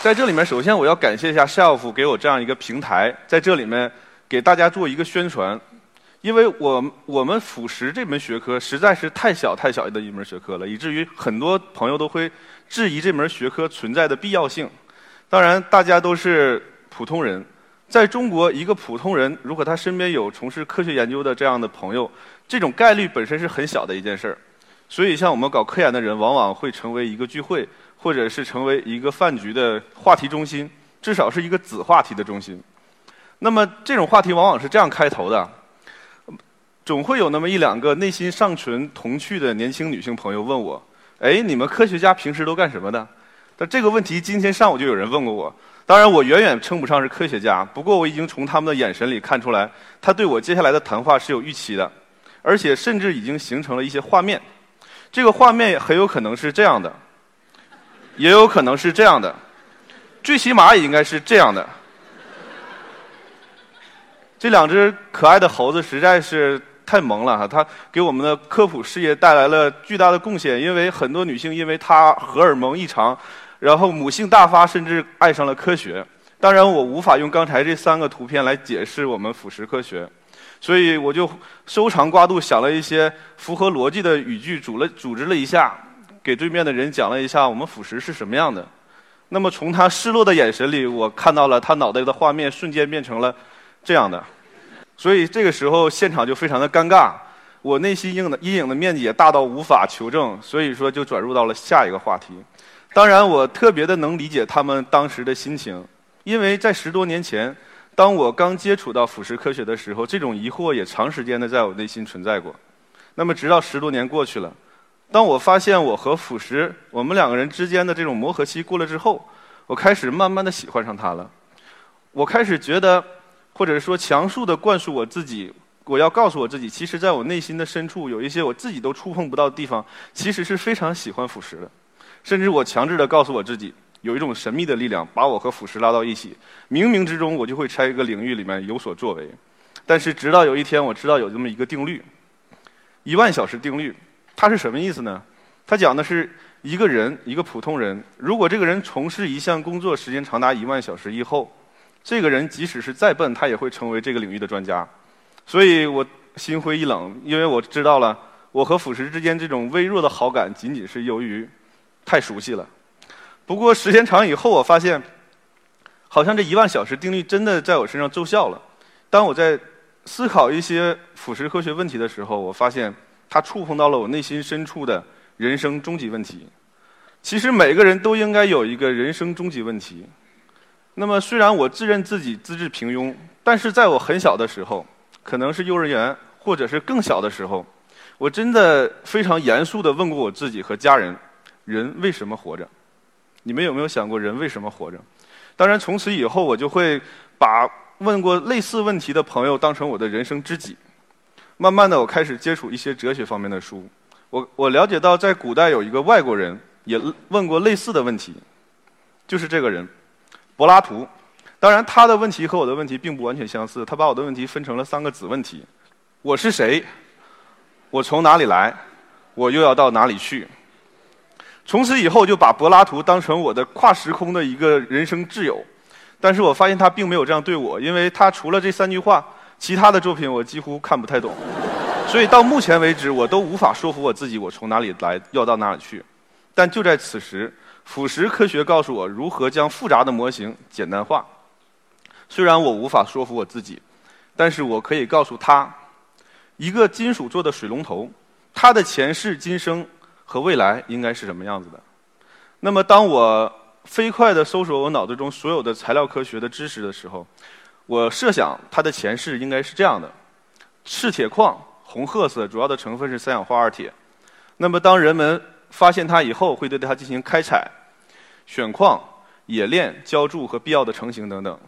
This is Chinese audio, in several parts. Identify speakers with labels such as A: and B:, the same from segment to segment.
A: 在这里面，首先我要感谢一下 Shelf 给我这样一个平台，在这里面给大家做一个宣传。因为我我们腐蚀这门学科实在是太小太小的一门学科了，以至于很多朋友都会质疑这门学科存在的必要性。当然，大家都是普通人，在中国，一个普通人如果他身边有从事科学研究的这样的朋友，这种概率本身是很小的一件事儿。所以，像我们搞科研的人，往往会成为一个聚会。或者是成为一个饭局的话题中心，至少是一个子话题的中心。那么这种话题往往是这样开头的：总会有那么一两个内心尚存童趣的年轻女性朋友问我：“哎，你们科学家平时都干什么的？”但这个问题今天上午就有人问过我。当然，我远远称不上是科学家，不过我已经从他们的眼神里看出来，他对我接下来的谈话是有预期的，而且甚至已经形成了一些画面。这个画面很有可能是这样的。也有可能是这样的，最起码也应该是这样的。这两只可爱的猴子实在是太萌了哈，它给我们的科普事业带来了巨大的贡献。因为很多女性因为它荷尔蒙异常，然后母性大发，甚至爱上了科学。当然，我无法用刚才这三个图片来解释我们腐蚀科学，所以我就收长刮肚想了一些符合逻辑的语句，组了组织了一下。给对面的人讲了一下我们腐蚀是什么样的，那么从他失落的眼神里，我看到了他脑袋的画面瞬间变成了这样的，所以这个时候现场就非常的尴尬，我内心阴的阴影的面积也大到无法求证，所以说就转入到了下一个话题。当然，我特别的能理解他们当时的心情，因为在十多年前，当我刚接触到腐蚀科学的时候，这种疑惑也长时间的在我内心存在过。那么直到十多年过去了。当我发现我和腐蚀我们两个人之间的这种磨合期过了之后，我开始慢慢的喜欢上他了。我开始觉得，或者说强数的灌输我自己，我要告诉我自己，其实在我内心的深处有一些我自己都触碰不到的地方，其实是非常喜欢腐蚀的。甚至我强制的告诉我自己，有一种神秘的力量把我和腐蚀拉到一起，冥冥之中我就会在一个领域里面有所作为。但是直到有一天我知道有这么一个定律，一万小时定律。它是什么意思呢？它讲的是一个人，一个普通人，如果这个人从事一项工作时间长达一万小时以后，这个人即使是再笨，他也会成为这个领域的专家。所以我心灰意冷，因为我知道了，我和腐蚀之间这种微弱的好感，仅仅是由于太熟悉了。不过时间长以后，我发现，好像这一万小时定律真的在我身上奏效了。当我在思考一些腐蚀科学问题的时候，我发现。它触碰到了我内心深处的人生终极问题。其实每个人都应该有一个人生终极问题。那么，虽然我自认自己资质平庸，但是在我很小的时候，可能是幼儿园或者是更小的时候，我真的非常严肃地问过我自己和家人：人为什么活着？你们有没有想过人为什么活着？当然，从此以后，我就会把问过类似问题的朋友当成我的人生知己。慢慢的，我开始接触一些哲学方面的书。我我了解到，在古代有一个外国人也问过类似的问题，就是这个人，柏拉图。当然，他的问题和我的问题并不完全相似。他把我的问题分成了三个子问题：我是谁？我从哪里来？我又要到哪里去？从此以后，就把柏拉图当成我的跨时空的一个人生挚友。但是我发现他并没有这样对我，因为他除了这三句话。其他的作品我几乎看不太懂，所以到目前为止我都无法说服我自己我从哪里来要到哪里去。但就在此时，腐蚀科学告诉我如何将复杂的模型简单化。虽然我无法说服我自己，但是我可以告诉他，一个金属做的水龙头，它的前世今生和未来应该是什么样子的。那么当我飞快地搜索我脑子中所有的材料科学的知识的时候，我设想它的前世应该是这样的：赤铁矿红褐色，主要的成分是三氧化二铁。那么当人们发现它以后，会对它进行开采、选矿、冶炼、浇铸和必要的成型等等。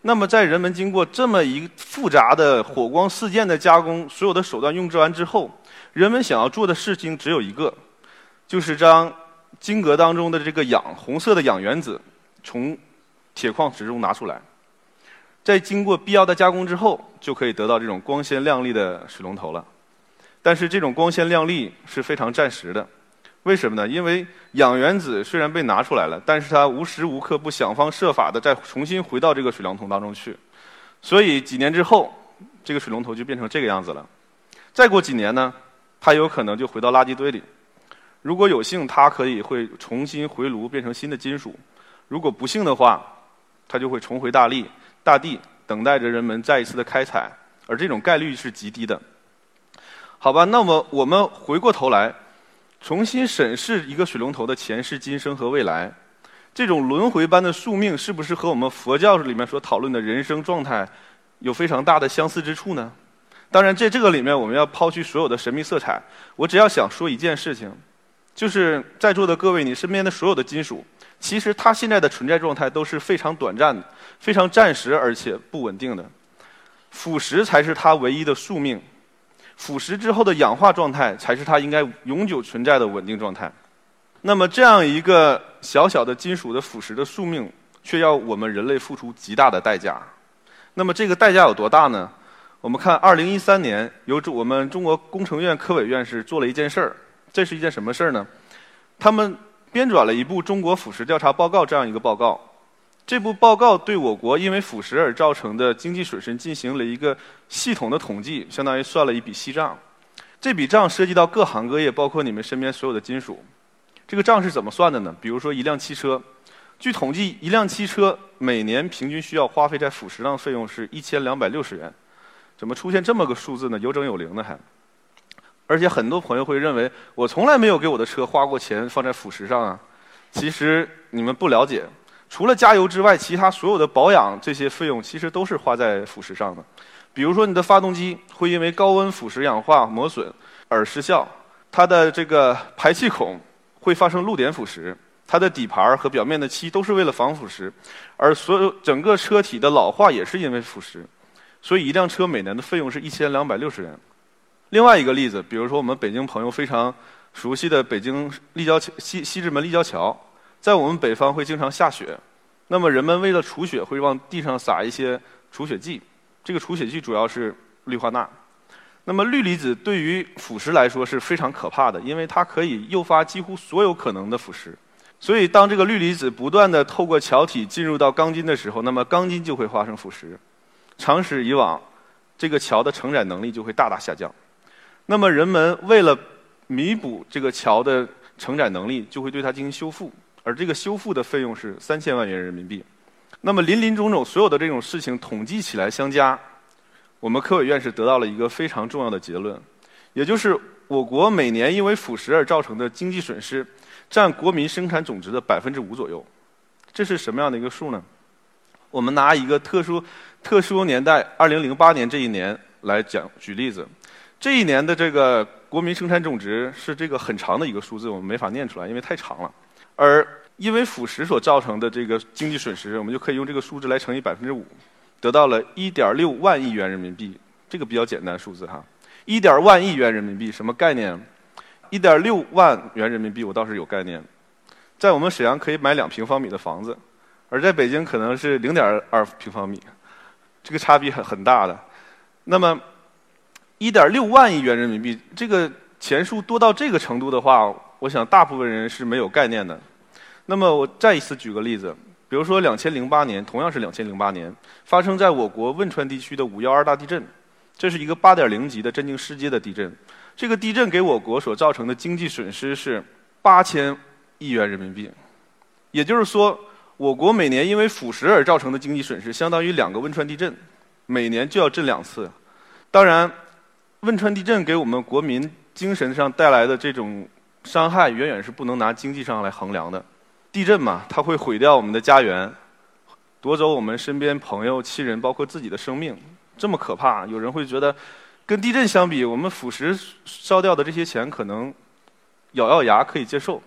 A: 那么在人们经过这么一复杂的火光四溅的加工，所有的手段用之完之后，人们想要做的事情只有一个，就是将晶格当中的这个氧红色的氧原子从铁矿石中拿出来，在经过必要的加工之后，就可以得到这种光鲜亮丽的水龙头了。但是这种光鲜亮丽是非常暂时的，为什么呢？因为氧原子虽然被拿出来了，但是它无时无刻不想方设法的再重新回到这个水龙头当中去，所以几年之后，这个水龙头就变成这个样子了。再过几年呢，它有可能就回到垃圾堆里。如果有幸，它可以会重新回炉变成新的金属；如果不幸的话，它就会重回大地，大地等待着人们再一次的开采，而这种概率是极低的。好吧，那么我们回过头来，重新审视一个水龙头的前世今生和未来，这种轮回般的宿命，是不是和我们佛教里面所讨论的人生状态有非常大的相似之处呢？当然，在这个里面，我们要抛去所有的神秘色彩。我只要想说一件事情，就是在座的各位，你身边的所有的金属，其实它现在的存在状态都是非常短暂的、非常暂时而且不稳定的，腐蚀才是它唯一的宿命。腐蚀之后的氧化状态，才是它应该永久存在的稳定状态。那么，这样一个小小的金属的腐蚀的宿命，却要我们人类付出极大的代价。那么，这个代价有多大呢？我们看，二零一三年，由我们中国工程院科委院士做了一件事儿。这是一件什么事儿呢？他们编纂了一部《中国腐蚀调查报告》这样一个报告。这部报告对我国因为腐蚀而造成的经济损失进行了一个系统的统计，相当于算了一笔细账。这笔账涉及到各行各业，包括你们身边所有的金属。这个账是怎么算的呢？比如说一辆汽车，据统计，一辆汽车每年平均需要花费在腐蚀上费用是一千两百六十元。怎么出现这么个数字呢？有整有零的还。而且很多朋友会认为，我从来没有给我的车花过钱放在腐蚀上啊。其实你们不了解。除了加油之外，其他所有的保养这些费用其实都是花在腐蚀上的。比如说，你的发动机会因为高温腐蚀氧化磨损而失效；它的这个排气孔会发生露点腐蚀；它的底盘和表面的漆都是为了防腐蚀；而所有整个车体的老化也是因为腐蚀。所以，一辆车每年的费用是一千两百六十元。另外一个例子，比如说我们北京朋友非常熟悉的北京立交桥西西直门立交桥。在我们北方会经常下雪，那么人们为了除雪会往地上撒一些除雪剂，这个除雪剂主要是氯化钠。那么氯离子对于腐蚀来说是非常可怕的，因为它可以诱发几乎所有可能的腐蚀。所以当这个氯离子不断的透过桥体进入到钢筋的时候，那么钢筋就会发生腐蚀。长此以往，这个桥的承载能力就会大大下降。那么人们为了弥补这个桥的承载能力，就会对它进行修复。而这个修复的费用是三千万元人民币，那么林林总总所有的这种事情统计起来相加，我们科委院是得到了一个非常重要的结论，也就是我国每年因为腐蚀而造成的经济损失占国民生产总值的百分之五左右。这是什么样的一个数呢？我们拿一个特殊特殊年代，二零零八年这一年来讲举例子，这一年的这个国民生产总值是这个很长的一个数字，我们没法念出来，因为太长了。而因为腐蚀所造成的这个经济损失，我们就可以用这个数字来乘以百分之五，得到了一点六万亿元人民币。这个比较简单数字哈，一点万亿元人民币什么概念？一点六万元人民币我倒是有概念，在我们沈阳可以买两平方米的房子，而在北京可能是零点二平方米，这个差别很很大的。那么一点六万亿元人民币，这个钱数多到这个程度的话。我想，大部分人是没有概念的。那么，我再一次举个例子，比如说，两千零八年，同样是两千零八年，发生在我国汶川地区的五幺二大地震，这是一个八点零级的震惊世界的地震。这个地震给我国所造成的经济损失是八千亿元人民币。也就是说，我国每年因为腐蚀而造成的经济损失，相当于两个汶川地震，每年就要震两次。当然，汶川地震给我们国民精神上带来的这种。伤害远远是不能拿经济上来衡量的。地震嘛，它会毁掉我们的家园，夺走我们身边朋友、亲人，包括自己的生命，这么可怕。有人会觉得，跟地震相比，我们腐蚀烧掉的这些钱可能咬咬牙可以接受。